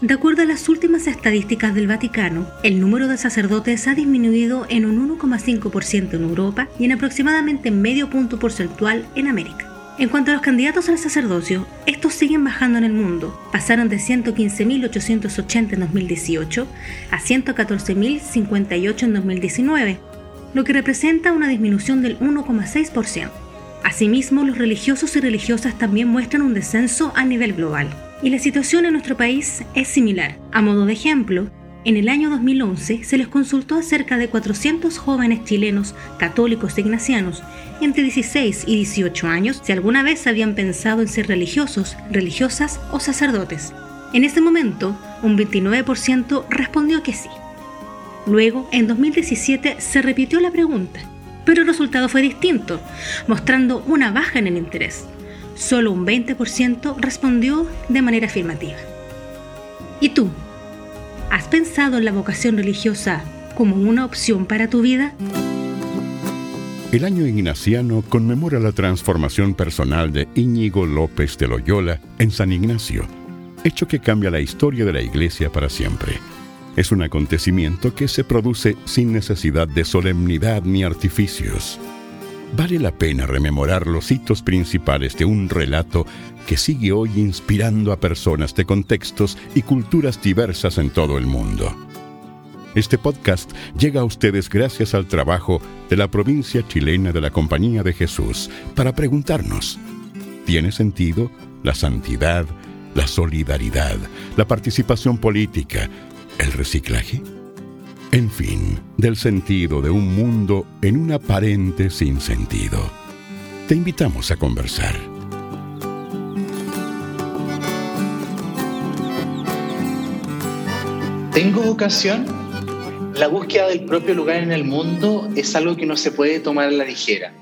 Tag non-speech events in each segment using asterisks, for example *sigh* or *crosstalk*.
De acuerdo a las últimas estadísticas del Vaticano, el número de sacerdotes ha disminuido en un 1,5% en Europa y en aproximadamente medio punto porcentual en América. En cuanto a los candidatos al sacerdocio, estos siguen bajando en el mundo. Pasaron de 115.880 en 2018 a 114.058 en 2019, lo que representa una disminución del 1,6%. Asimismo, los religiosos y religiosas también muestran un descenso a nivel global. Y la situación en nuestro país es similar. A modo de ejemplo, en el año 2011 se les consultó a cerca de 400 jóvenes chilenos católicos e ignacianos entre 16 y 18 años si alguna vez habían pensado en ser religiosos, religiosas o sacerdotes. En ese momento, un 29% respondió que sí. Luego, en 2017, se repitió la pregunta, pero el resultado fue distinto, mostrando una baja en el interés solo un 20% respondió de manera afirmativa. ¿Y tú? ¿Has pensado en la vocación religiosa como una opción para tu vida? El año ignaciano conmemora la transformación personal de Íñigo López de Loyola en San Ignacio, hecho que cambia la historia de la Iglesia para siempre. Es un acontecimiento que se produce sin necesidad de solemnidad ni artificios vale la pena rememorar los hitos principales de un relato que sigue hoy inspirando a personas de contextos y culturas diversas en todo el mundo. Este podcast llega a ustedes gracias al trabajo de la provincia chilena de la Compañía de Jesús para preguntarnos, ¿tiene sentido la santidad, la solidaridad, la participación política, el reciclaje? En fin, del sentido de un mundo en un aparente sinsentido. Te invitamos a conversar. ¿Tengo vocación? La búsqueda del propio lugar en el mundo es algo que no se puede tomar a la ligera,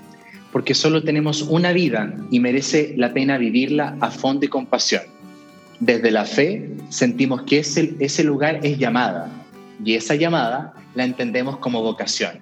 porque solo tenemos una vida y merece la pena vivirla a fondo y con pasión. Desde la fe sentimos que ese, ese lugar es llamada, y esa llamada la entendemos como vocación.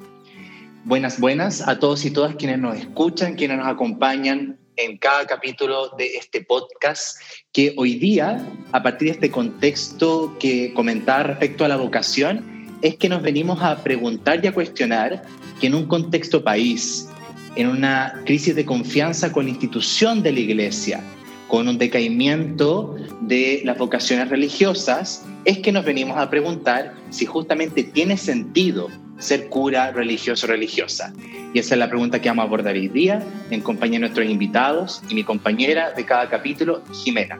Buenas, buenas a todos y todas quienes nos escuchan, quienes nos acompañan en cada capítulo de este podcast, que hoy día, a partir de este contexto que comentaba respecto a la vocación, es que nos venimos a preguntar y a cuestionar que en un contexto país, en una crisis de confianza con la institución de la iglesia, con un decaimiento de las vocaciones religiosas, es que nos venimos a preguntar si justamente tiene sentido ser cura religioso religiosa. Y esa es la pregunta que vamos a abordar hoy día en compañía de nuestros invitados y mi compañera de cada capítulo, Jimena.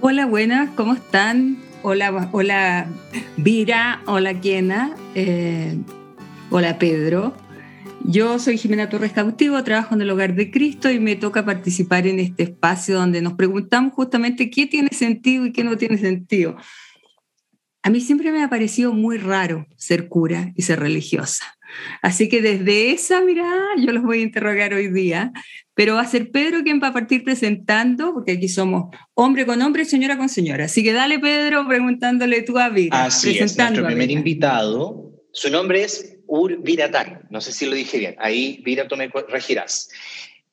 Hola, buenas, ¿cómo están? Hola, hola Vira, hola Kiena, eh, hola Pedro. Yo soy Jimena Torres Cautivo, trabajo en el Hogar de Cristo y me toca participar en este espacio donde nos preguntamos justamente qué tiene sentido y qué no tiene sentido. A mí siempre me ha parecido muy raro ser cura y ser religiosa. Así que desde esa mirada yo los voy a interrogar hoy día, pero va a ser Pedro quien va a partir presentando, porque aquí somos hombre con hombre y señora con señora. Así que dale Pedro preguntándole tú a Vira. Así es, nuestro primer invitado, su nombre es Ur Viratán, no sé si lo dije bien, ahí Vira tú me regirás.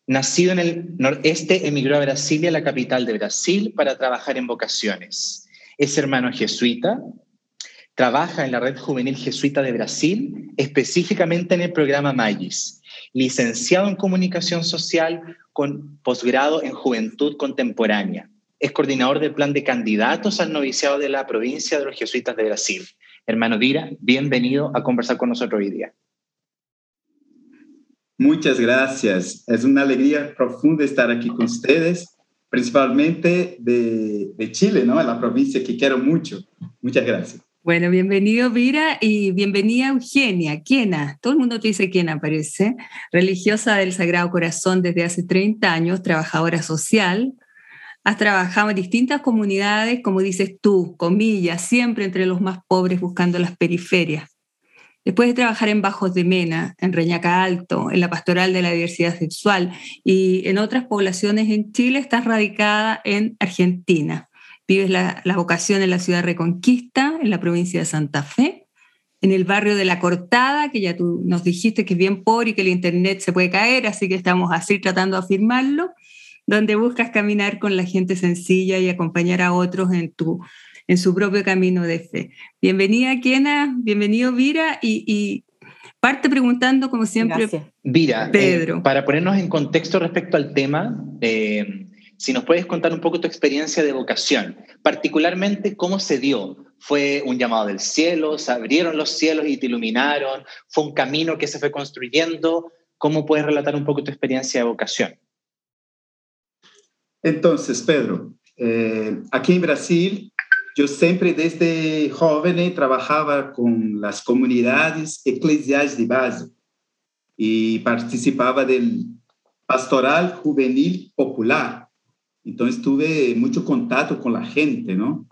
Nacido en el noreste, emigró a Brasilia, la capital de Brasil, para trabajar en vocaciones. Es hermano jesuita, trabaja en la Red Juvenil Jesuita de Brasil, específicamente en el programa Magis, licenciado en Comunicación Social con posgrado en Juventud Contemporánea. Es coordinador del plan de candidatos al noviciado de la provincia de los jesuitas de Brasil. Hermano Dira, bienvenido a conversar con nosotros hoy día. Muchas gracias. Es una alegría profunda estar aquí con ustedes, principalmente de, Chile, ¿no? En la provincia que quiero mucho. Muchas gracias. Bueno, bienvenido Vira y bienvenida Eugenia, Quiena, todo el mundo te dice Quiena, parece, religiosa del Sagrado Corazón desde hace 30 años, trabajadora social, Has trabajado en distintas comunidades, como dices tú, comillas, siempre entre los más pobres buscando las periferias. Después de trabajar en Bajos de Mena, en Reñaca Alto, en la Pastoral de la Diversidad Sexual y en otras poblaciones en Chile, estás radicada en Argentina. Vives la, vocación en la ciudad Reconquista, en la provincia de Santa Fe, en el barrio de La Cortada, que ya tú nos dijiste que es bien pobre y que el Internet se puede caer, así que estamos así tratando de afirmarlo donde buscas caminar con la gente sencilla y acompañar a otros en, tu, en su propio camino de fe. Bienvenida, Kena, bienvenido, Vira, y, parte preguntando, como siempre, Vira, eh, Pedro. para ponernos en contexto respecto al tema, eh, si nos puedes contar un poco tu experiencia de vocación, particularmente cómo se dio. ¿Fue un llamado del cielo? ¿Se abrieron los cielos y te iluminaron? ¿Fue un camino que se fue construyendo? ¿Cómo puedes relatar un poco tu experiencia de vocación? Entonces, Pedro, eh, aquí en Brasil, yo siempre desde joven trabajaba con las comunidades eclesiales de base y participaba del pastoral juvenil popular. Entonces tuve mucho contacto con la gente, ¿no?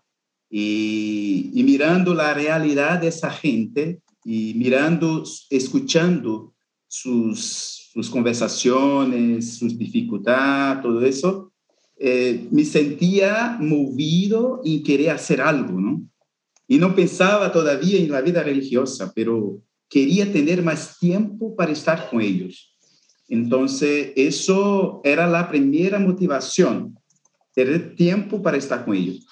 Y, y mirando la realidad de esa gente y mirando, escuchando sus, sus conversaciones, sus dificultades, todo eso, eh, me sentía movido en querer hacer algo, ¿no? Y no pensaba todavía en la vida religiosa, pero quería tener más tiempo para estar con ellos. Entonces, eso era la primera motivación, tener tiempo para estar con ellos.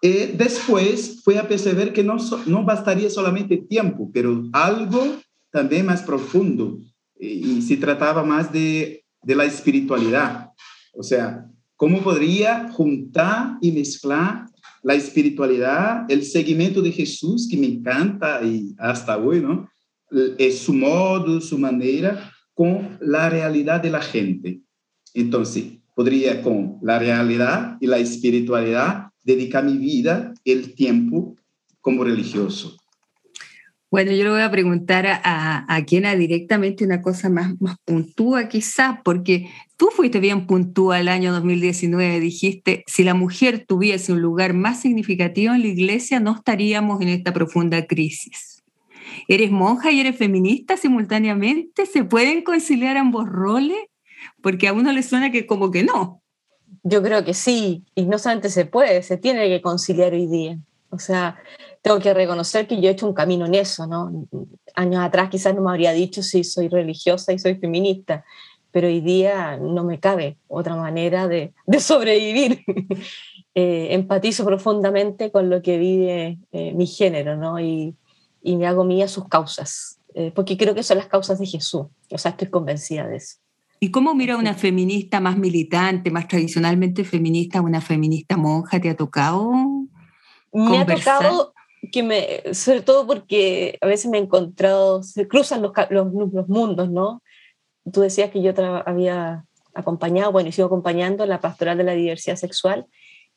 Y después fue a perceber que no, no bastaría solamente tiempo, pero algo también más profundo, y, y se trataba más de, de la espiritualidad. O sea, ¿Cómo podría juntar y mezclar la espiritualidad, el seguimiento de Jesús, que me encanta y hasta hoy, ¿no? Es su modo, su manera, con la realidad de la gente. Entonces, podría con la realidad y la espiritualidad dedicar mi vida, el tiempo como religioso. Bueno, yo le voy a preguntar a, a Kiena directamente una cosa más, más puntúa quizás, porque tú fuiste bien puntúa el año 2019, dijiste, si la mujer tuviese un lugar más significativo en la iglesia, no estaríamos en esta profunda crisis. ¿Eres monja y eres feminista simultáneamente? ¿Se pueden conciliar ambos roles? Porque a uno le suena que como que no. Yo creo que sí, y no solamente se puede, se tiene que conciliar hoy día. O sea, tengo que reconocer que yo he hecho un camino en eso, ¿no? Años atrás quizás no me habría dicho si soy religiosa y soy feminista, pero hoy día no me cabe otra manera de, de sobrevivir. *laughs* eh, empatizo profundamente con lo que vive eh, mi género, ¿no? Y, y, me hago mía sus causas, eh, porque creo que son las causas de Jesús, o sea, estoy convencida de eso. ¿Y cómo mira una feminista más militante, más tradicionalmente feminista, una feminista monja? ¿Te ha tocado? Me ha tocado que me, sobre todo porque a veces me he encontrado, se cruzan los, los, los mundos, ¿no? Tú decías que yo había acompañado, bueno, y sigo acompañando la pastoral de la diversidad sexual,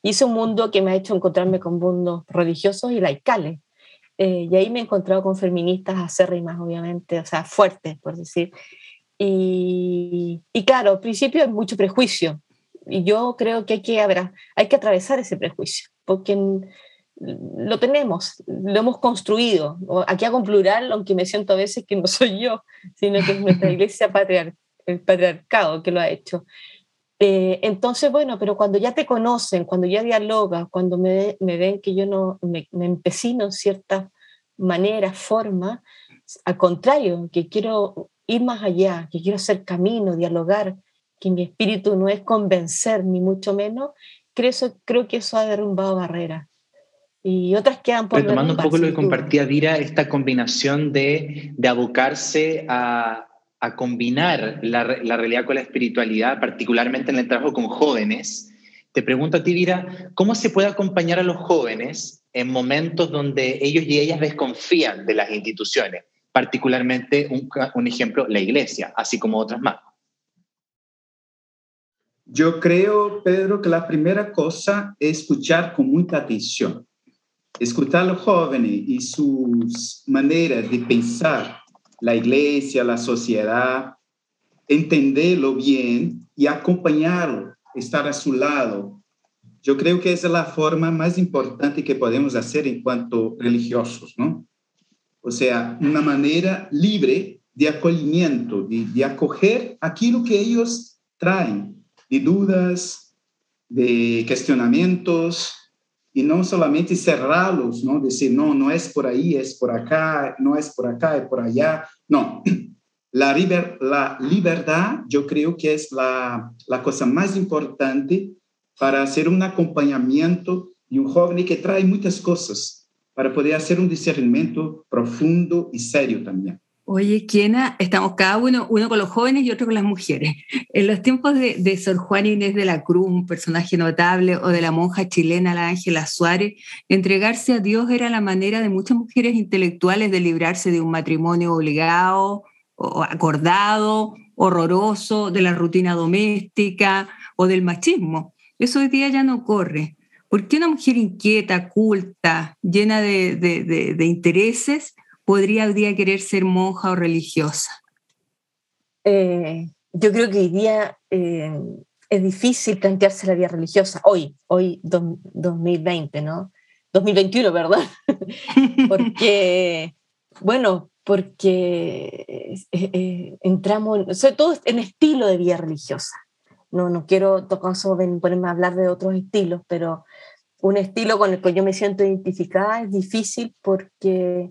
y es un mundo que me ha hecho encontrarme con mundos religiosos y laicales. Eh, y ahí me he encontrado con feministas acérrimas, obviamente, o sea, fuertes, por decir. Y, y claro, al principio hay mucho prejuicio, y yo creo que hay que, habrá, hay que atravesar ese prejuicio, porque lo tenemos, lo hemos construido. Aquí hago un plural, aunque me siento a veces que no soy yo, sino que es nuestra *laughs* iglesia patriar el patriarcado que lo ha hecho. Eh, entonces, bueno, pero cuando ya te conocen, cuando ya dialogas, cuando me, me ven que yo no me, me empecino en ciertas maneras, formas, al contrario, que quiero ir más allá, que quiero hacer camino, dialogar, que mi espíritu no es convencer, ni mucho menos, creo, creo que eso ha derrumbado barreras y otras quedan por Retomando un poco lo que compartía Vira, esta combinación de, de abocarse a, a combinar la, la, realidad con la espiritualidad, particularmente en el trabajo con jóvenes. Te pregunto a ti, Vira, ¿cómo se puede acompañar a los jóvenes en momentos donde ellos y ellas desconfían de las instituciones? Particularmente, un, un ejemplo, la iglesia, así como otras más. Yo creo, Pedro, que la primera cosa es escuchar con mucha atención escuchar a los jóvenes y sus maneras de pensar la iglesia, la sociedad, entenderlo bien y acompañarlo, estar a su lado. Yo creo que esa es la forma más importante que podemos hacer en cuanto religiosos, ¿no? O sea, una manera libre de acogimiento, de, de acoger aquello que ellos traen, de dudas, de cuestionamientos, y no solamente cerrarlos, ¿no? Decir, no, no es por ahí, es por acá, no es por acá, es por allá. No, *clears throat* la, la libertad yo creo que es la, la cosa más importante para hacer un acompañamiento de un joven que trae muchas cosas, para poder hacer un discernimiento profundo y serio también. Oye, Kiena, estamos cada uno, uno con los jóvenes y otro con las mujeres. En los tiempos de, de Sor Juana Inés de la Cruz, un personaje notable, o de la monja chilena, la Ángela Suárez, entregarse a Dios era la manera de muchas mujeres intelectuales de librarse de un matrimonio obligado o acordado, horroroso, de la rutina doméstica o del machismo. Eso hoy día ya no ocurre. ¿Por qué una mujer inquieta, culta, llena de, intereses, podría hoy día querer ser monja o religiosa? Eh, yo creo que hoy día eh, es difícil plantearse la vida religiosa, hoy, hoy 2020, ¿no? 2021, ¿verdad? *laughs* porque, bueno, porque eh, entramos, sobre todo en estilo de vida religiosa. No, no quiero ponerme a hablar de otros estilos, pero un estilo con el que yo me siento identificada es difícil porque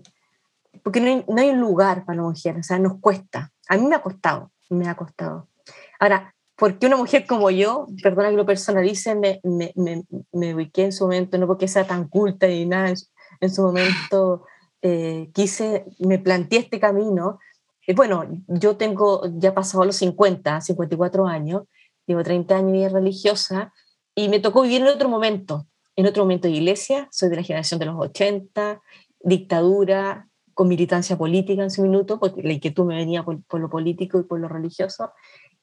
porque no hay, no hay, un lugar para la mujer, o sea, nos cuesta. A mí me ha costado, me ha costado. Ahora, porque una mujer como yo, perdona que lo personalice, me, me, me, me ubiqué en su momento, no porque sea tan culta y nada, en, su momento eh, quise, me planteé este camino. Y bueno, yo tengo ya pasado los 50, 54 años, llevo 30 años vida religiosa y me tocó vivir en otro momento, en otro momento de iglesia, soy de la generación de los 80, dictadura, con militancia política en su minuto, porque la inquietud me venía por, lo político y por lo religioso,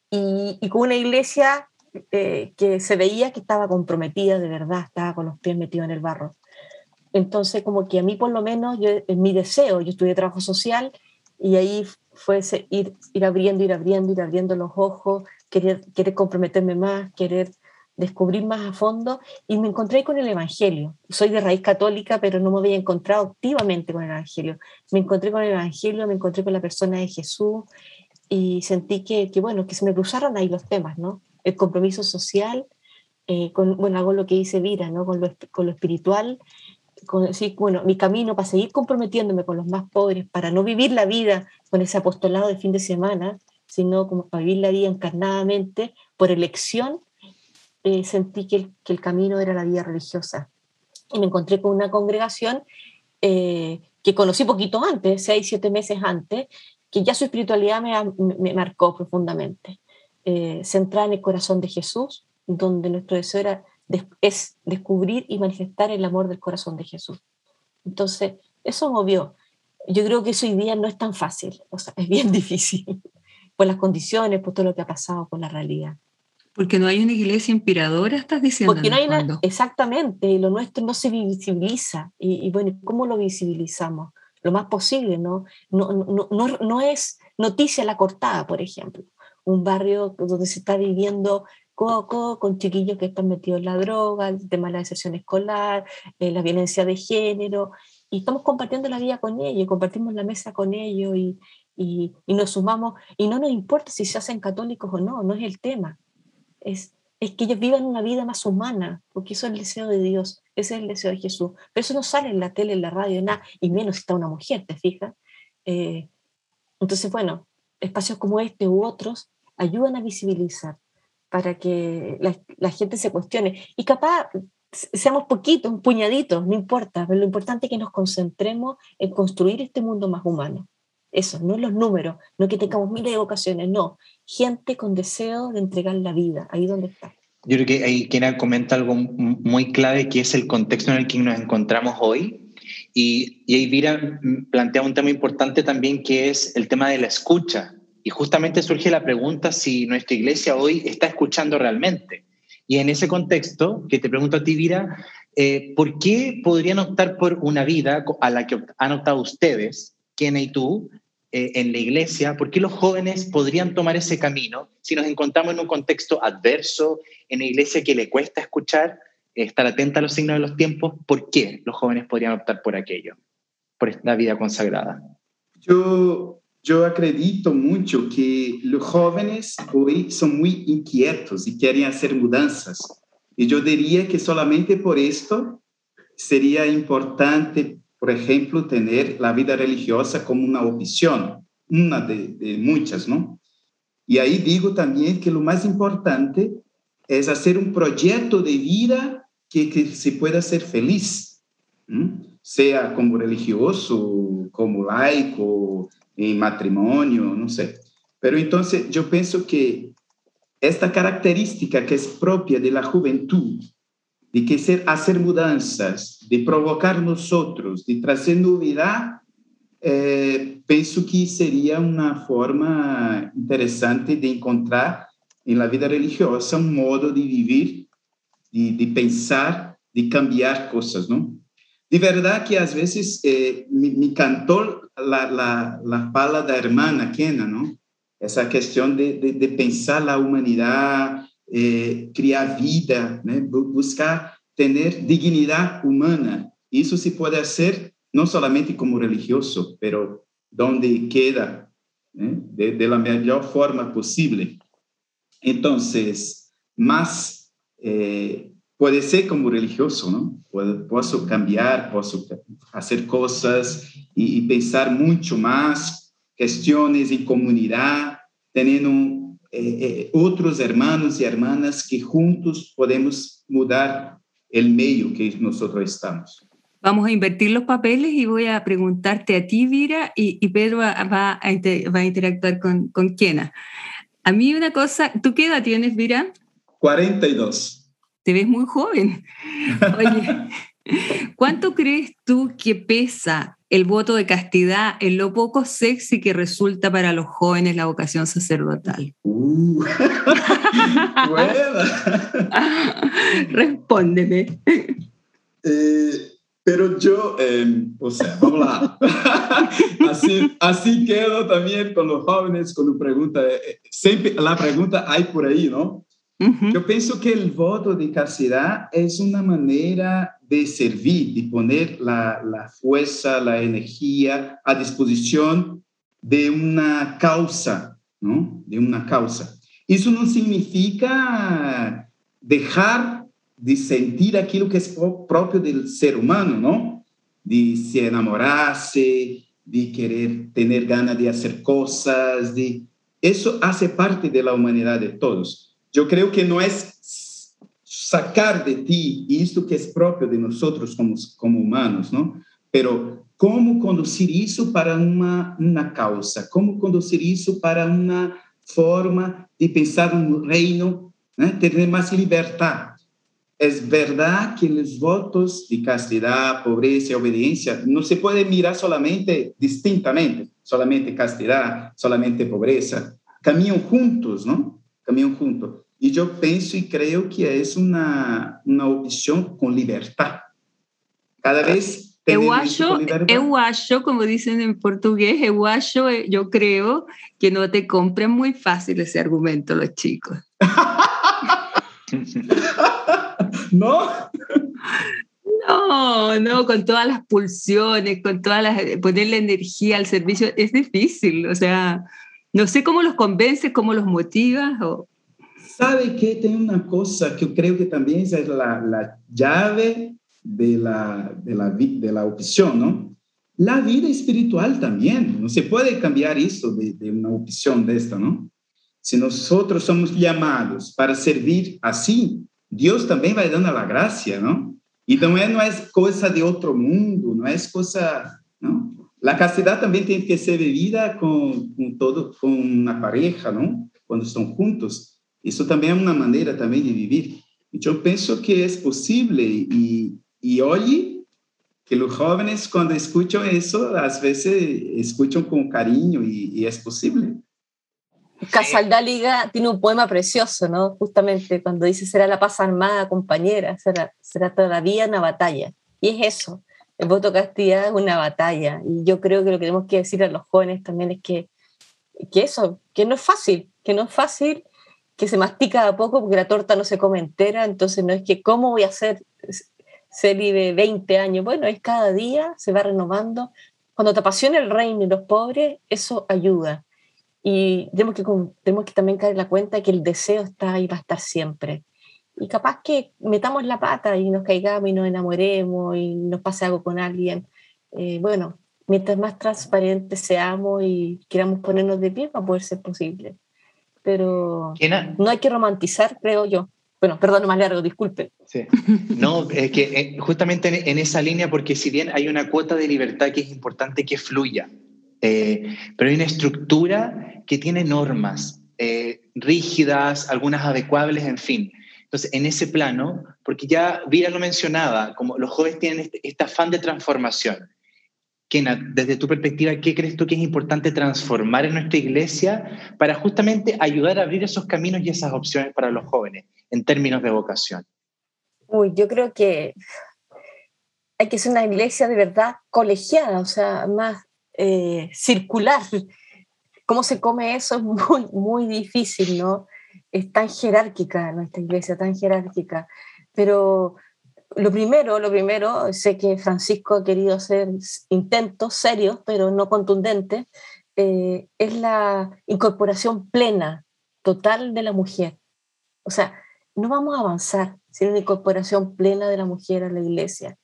y, y con una iglesia eh, que se veía que estaba comprometida de verdad, estaba con los pies metidos en el barro. Entonces, como que a mí por lo menos, yo, en mi deseo, yo estudié trabajo social y ahí fue ir, ir abriendo, ir abriendo, ir abriendo los ojos, querer, querer comprometerme más, querer descubrir más a fondo y me encontré con el Evangelio. Soy de raíz católica, pero no me había encontrado activamente con el Evangelio. Me encontré con el Evangelio, me encontré con la persona de Jesús y sentí que, que bueno, que se me cruzaron ahí los temas, ¿no? El compromiso social, eh, con, bueno, hago lo que dice Vira, ¿no? Con lo, con lo espiritual, con, sí, bueno, mi camino para seguir comprometiéndome con los más pobres, para no vivir la vida con ese apostolado de fin de semana, sino como para vivir la vida encarnadamente por elección eh, sentí que el, que el, camino era la vida religiosa. Y me encontré con una congregación eh, que conocí poquito antes, seis, siete meses antes, que ya su espiritualidad me, me marcó profundamente. Eh, centrada en el corazón de Jesús, donde nuestro deseo era, es descubrir y manifestar el amor del corazón de Jesús. Entonces, eso movió. Yo creo que eso hoy día no es tan fácil, o sea, es bien *laughs* difícil por las condiciones, por todo lo que ha pasado, con la realidad. Porque no hay una iglesia inspiradora, estás diciendo. Porque no hay una, exactamente, lo nuestro no se visibiliza. Y, bueno, ¿cómo lo visibilizamos? Lo más posible, ¿no? No, no, no, no es noticia la cortada, por ejemplo. Un barrio donde se está viviendo coco con chiquillos que están metidos en la droga, el tema de la deserción escolar, eh, la violencia de género, y estamos compartiendo la vida con ellos, compartimos la mesa con ellos y, y, y, nos sumamos, y no nos importa si se hacen católicos o no, no es el tema es, es que ellos vivan una vida más humana, porque eso es el deseo de Dios, ese es el deseo de Jesús. Pero eso no sale en la tele, en la radio, nada, y menos si está una mujer, ¿te fijas? Eh, entonces, bueno, espacios como este u otros ayudan a visibilizar para que la, la gente se cuestione. Y capaz seamos poquitos, un puñadito, no importa, pero lo importante es que nos concentremos en construir este mundo más humano. Eso, no los números, no que tengamos miles de vocaciones, no, gente con deseo de entregar la vida, ahí donde está. Yo creo que ahí quien comenta algo muy clave, que es el contexto en el que nos encontramos hoy. Y, y ahí Vira plantea un tema importante también, que es el tema de la escucha. Y justamente surge la pregunta si nuestra iglesia hoy está escuchando realmente. Y en ese contexto, que te pregunto a ti, Vira, eh, ¿por qué podrían optar por una vida a la que han optado ustedes, quién y tú, eh, en la iglesia, ¿por qué los jóvenes podrían tomar ese camino si nos encontramos en un contexto adverso, en una iglesia que le cuesta escuchar, estar atenta a los signos de los tiempos? ¿Por qué los jóvenes podrían optar por aquello, por esta vida consagrada? Yo, yo acredito mucho que los jóvenes hoy son muy inquietos y quieren hacer mudanzas. Y yo diría que solamente por esto sería importante por ejemplo, tener la vida religiosa como una opción una de, muchas, ¿no? Y ahí digo también que lo más importante es hacer un proyecto de vida que, que se pueda ser feliz, sea como religioso, como laico, en matrimonio, no sé. Pero entonces yo pienso que esta característica que es propia de la juventud, de que ser, hacer mudanzas, de provocar nosotros, de traer novedad, eh, que sería una forma interesante de encontrar en la vida religiosa un modo de vivir, de, de pensar, de cambiar cosas, ¿no? De verdad que a veces eh, me, encantó la, la, la fala da hermana Kena, ¿no? Esa cuestión de, de, de pensar la humanidad, eh, criar vida, ¿no? buscar tener dignidad humana. Eso se puede hacer no solamente como religioso, pero donde queda, ¿eh? de, de, la mejor forma posible. Entonces, más eh, puede ser como religioso. Puedo, puedo cambiar, puedo hacer cosas y, y, pensar mucho más, cuestiones en comunidad, teniendo eh, eh, otros hermanos y hermanas que juntos podemos mudar el medio que nosotros estamos. Vamos a invertir los papeles y voy a preguntarte a ti, Vira, y, y Pedro va, va, a va, a interactuar con, con Kiena. A mí una cosa, ¿tú qué edad tienes, Vira? 42 te ves muy joven. *laughs* Oye, ¿cuánto crees tú que pesa el voto de castidad en lo poco sexy que resulta para los jóvenes la vocación sacerdotal? Uh, *laughs* Respóndeme. Eh, pero yo, eh, o sea, vamos lá. *laughs* así, así quedo también con los jóvenes cuando pregunta, eh, siempre la pregunta hay por ahí, ¿no? Uhum. Eu penso que o voto de castidad é uma maneira de servir, de poner a la fuerza, la energia à disposição de uma causa, ¿no? De uma causa. Isso não significa deixar de sentir aquilo que é próprio do ser humano, não? De se enamorar-se, de querer ter ganas de fazer coisas, de isso faz parte da humanidade de todos. Eu creio que não é sacar de ti isto que é próprio de nós como, como humanos, não? Pero como conduzir isso para uma, uma causa, como conduzir isso para uma forma de pensar um reino, né? ter mais liberdade. É verdade que os votos de castidade, pobreza e obediência não se podem mirar solamente distintamente, solamente castidade, solamente pobreza, caminham juntos, não? caminham juntos. E eu penso e creio que é uma, uma opção com liberdade. Cada vez Eu acho, eu acho, como dizem em português, eu acho, eu creio que não te compram muito fácil esse argumento os chicos. *laughs* não? No, no, con todas las pulsiones, con todas las, ponerle energía al servicio, es difícil, o sea, no sé cómo los convences, cómo los motivas. O... Sabe que tem uma coisa que eu creio que também é a, a chave de la, de, la, de la não? La vida espiritual também. Não se pode cambiar isso de, de uma opção desta, não? Se nós somos chamados para servir assim, Deus também vai dando a graça, não? Então é, não é coisa de outro mundo, não é coisa, não? A castidade também tem que ser vivida com, com todo, com uma pareja, não? Quando estão juntos. Isso também é uma maneira também de viver. Então, eu penso que é possível e, e olhe que os jovens, quando escutam isso, às vezes escutam com carinho e, e é possível. Casal da Liga tiene un poema precioso, ¿no? Justamente cuando dice, será la paz armada, compañera, será, será todavía una batalla. Y es eso, el voto castidad es una batalla. Y yo creo que lo que tenemos que decir a los jóvenes también es que, que eso, que no es fácil, que no es fácil, que se mastica a poco porque la torta no se come entera, entonces no es que cómo voy a hacer vive 20 años, bueno, es cada día, se va renovando. Cuando te apasiona el reino y los pobres, eso ayuda. Y tenemos que, tenemos que también caer en la cuenta que el deseo está ahí, va a estar siempre y capaz que metamos la pata y nos caigamos y nos enamoremos y nos pase algo con alguien. Eh, bueno, mientras más transparentes seamos y queramos ponernos de pie, va a poder ser posible. Pero no hay que romantizar, creo yo. Bueno, perdón, más largo, disculpe. Sí. *laughs* No, es que eh, justamente en, esa línea, porque si bien hay una cuota de libertad que es importante que fluya, eh, pero hay una estructura que tiene normas eh, rígidas, algunas adecuables, en fin. Entonces, en ese plano, porque ya Vira lo mencionaba, como los jóvenes tienen este, este afán de transformación. Kena, desde tu perspectiva, ¿qué crees tú que es importante transformar en nuestra iglesia para justamente ayudar a abrir esos caminos y esas opciones para los jóvenes en términos de vocación? Uy, yo creo que hay que ser una iglesia de verdad colegiada, o sea, más eh, circular. ¿Cómo se come eso? Es muy, muy difícil, ¿no? Es tan jerárquica nuestra iglesia, tan jerárquica. Pero lo primero, lo primero, sé que Francisco ha querido hacer intentos serios, pero no contundentes, eh, es la incorporación plena, total de la mujer. O sea, no vamos a avanzar sin una incorporación plena de la mujer a la iglesia.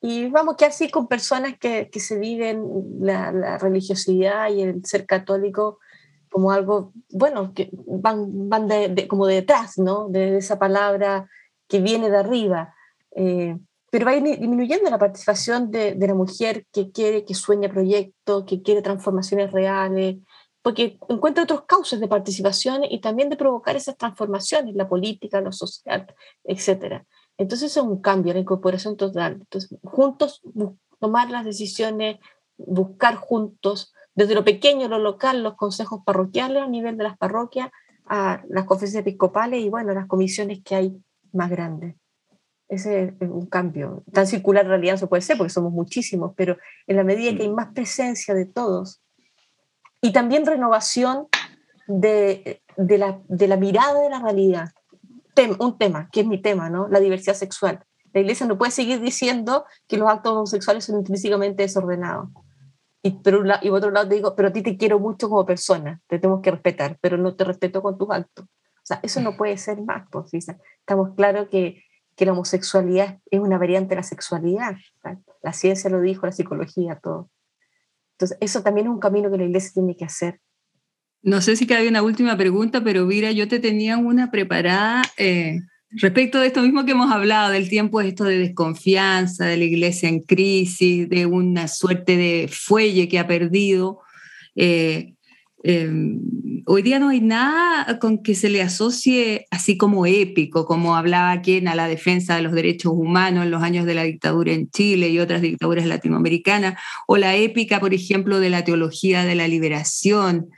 Y vamos que así con personas que, que se viven la, religiosidad y el ser católico como algo, bueno, que van, van de, como detrás, ¿no? De esa palabra que viene de arriba. Eh, pero va disminuyendo la participación de, de, la mujer que quiere, que sueña proyectos, que quiere transformaciones reales, porque encuentra otros causas de participación y también de provocar esas transformaciones, la política, lo social, etcétera. Entonces es un cambio, la incorporación total. Entonces, juntos tomar las decisiones, buscar juntos, desde lo pequeño, lo local, los consejos parroquiales a nivel de las parroquias, a las conferencias episcopales y bueno, las comisiones que hay más grandes. Ese es un cambio. Tan circular en realidad se puede ser porque somos muchísimos, pero en la medida que hay más presencia de todos y también renovación de, de, la, de la mirada de la realidad un tema, que es mi tema, ¿no? La diversidad sexual. La iglesia no puede seguir diciendo que los actos homosexuales son intrínsecamente desordenados. Y, pero, y por otro lado te digo, pero a ti te quiero mucho como persona, te tengo que respetar, pero no te respeto con tus actos. O sea, eso no puede ser más, pues, Estamos claros que, que la homosexualidad es una variante de la sexualidad. La ciencia lo dijo, la psicología, todo. Entonces, eso también es un camino que la iglesia tiene que hacer. No sé si cabe una última pregunta, pero mira, yo te tenía una preparada eh, respecto de esto mismo que hemos hablado, del tiempo esto de desconfianza, de la iglesia en crisis, de una suerte de fuelle que ha perdido. Eh, em, hoy día no hay nada con que se le asocie así como épico, como hablaba quien a la defensa de los derechos humanos en los años de la dictadura en Chile y otras dictaduras latinoamericanas, o la épica, por ejemplo, de la teología de la liberación,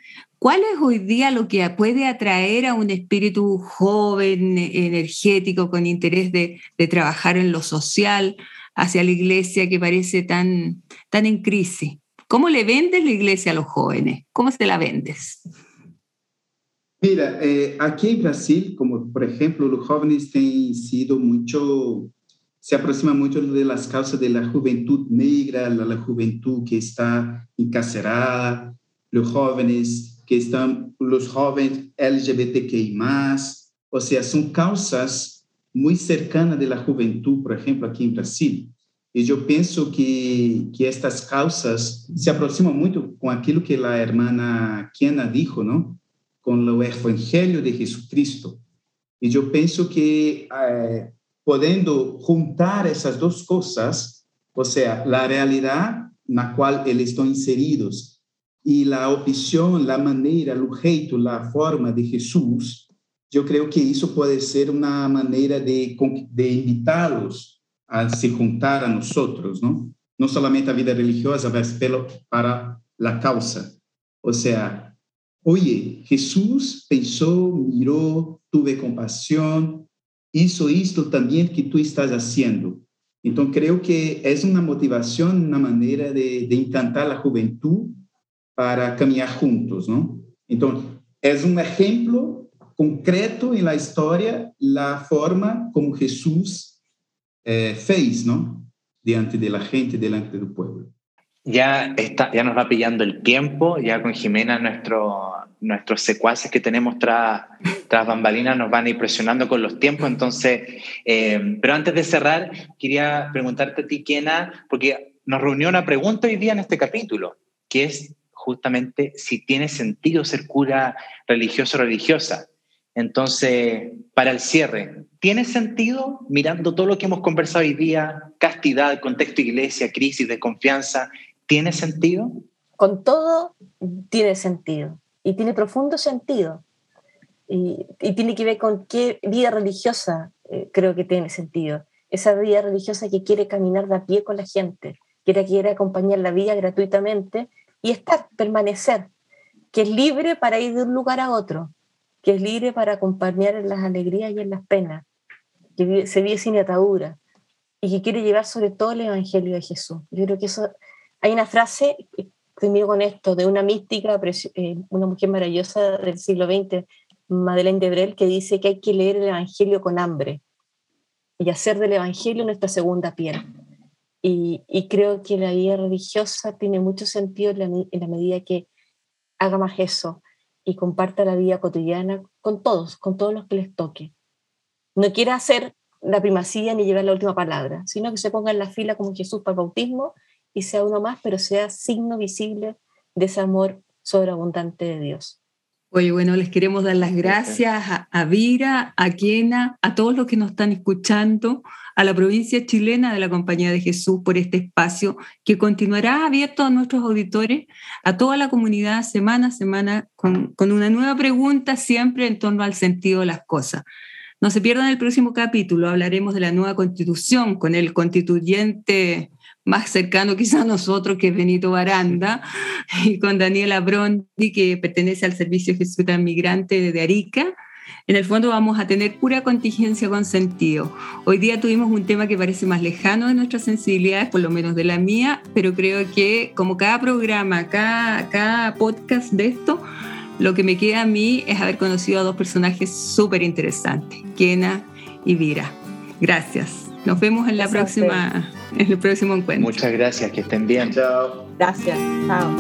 ¿Cuál es hoy día lo que puede atraer a un espíritu joven, energético, con interés de, trabajar en lo social hacia la iglesia que parece tan, tan en crisis? ¿Cómo le vendes la iglesia a los jóvenes? ¿Cómo se la vendes? Mira, eh, aquí en Brasil, como por ejemplo, los jóvenes han sido mucho, se aproximan mucho de las causas de la juventud negra, la, la juventud que está encarcerada, los jóvenes que estão os jovens LGBTQI+, ou seja, são causas muito cercanas da juventude, por exemplo, aqui em Brasil. E eu penso que, que estas causas se aproximam muito com aquilo que a irmã Kiana disse, não? com o Evangelho de Jesucristo. E eu penso que, eh, podendo juntar essas duas coisas, ou seja, a realidade na qual eles estão inseridos y la opción, la manera, el jeito, la forma de Jesús, yo creo que eso puede ser una manera de, de invitarlos a se juntar a nosotros, ¿no? No solamente a vida religiosa, pero para la causa. O sea, oye, Jesús pensó, miró, tuve compasión, hizo esto también que tú estás haciendo. Entonces creo que es una motivación, una manera de, de encantar la juventud para caminhar juntos, não? Então, é um exemplo concreto na história a forma como Jesus eh, fez, não? Diante da gente, diante do povo. Ya, está, ya nos va pillando el tiempo, ya con Jimena nuestro, nuestros secuaces que tenemos tras, tras bambalinas nos van impresionando con los tiempos, entonces, eh, pero antes de cerrar, quería preguntarte a ti, Kena, porque nos reunió una pregunta hoy día en este capítulo, que es justamente si tiene sentido ser cura religioso o religiosa. Entonces, para el cierre, ¿tiene sentido, mirando todo lo que hemos conversado hoy día, castidad, contexto iglesia, crisis de confianza, ¿tiene sentido? Con todo tiene sentido y tiene profundo sentido. Y, tiene que ver con qué vida religiosa eh, creo que tiene sentido. Esa vida religiosa que quiere caminar de a pie con la gente, que quiere acompañar la vida gratuitamente y estar, permanecer, que es libre para ir de un lugar a otro, que es libre para acompañar en las alegrías y en las penas, se vive sin atadura y que quiere llevar sobre todo el Evangelio de Jesús. Yo creo que eso, hay una frase, termino con esto, de una mística, eh, una mujer maravillosa del siglo XX, Madeleine de Brel, que dice que hay que leer el Evangelio con hambre y hacer del Evangelio nuestra segunda piel. Y, creo que la vida religiosa tiene mucho sentido en la, medida que haga más eso y comparta la vida cotidiana con todos, con todos los que les toque. No quiera hacer la primacía ni llevar la última palabra, sino que se ponga en la fila como Jesús para el bautismo y sea uno más, pero sea signo visible de ese amor sobreabundante de Dios. Oye, bueno, les queremos dar las gracias a, a Vira, a Kiena, a todos los que nos están escuchando a la provincia chilena de la Compañía de Jesús por este espacio que continuará abierto a nuestros auditores, a toda la comunidad semana a semana, con, una nueva pregunta siempre en torno al sentido de las cosas. No se pierdan el próximo capítulo, hablaremos de la nueva constitución con el constituyente más cercano quizá a nosotros, que es Benito Baranda, y con Daniela Brondi, que pertenece al Servicio Jesuita Migrante de Arica, en el fondo vamos a tener pura contingencia con sentido. Hoy día tuvimos un tema que parece más lejano de nuestras sensibilidades, por lo menos de la mía, pero creo que como cada programa, cada, cada podcast de esto, lo que me queda a mí es haber conocido a dos personajes súper interesantes, Kena y Vira. Gracias. Nos vemos en la próxima, en el próximo encuentro. Muchas gracias, que estén bien. Chao. Gracias. Chao.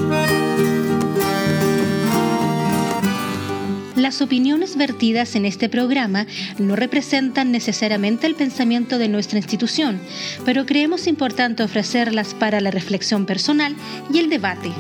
Las opiniones vertidas en este programa no representan necesariamente el pensamiento de nuestra institución, pero creemos importante ofrecerlas para la reflexión personal y el debate.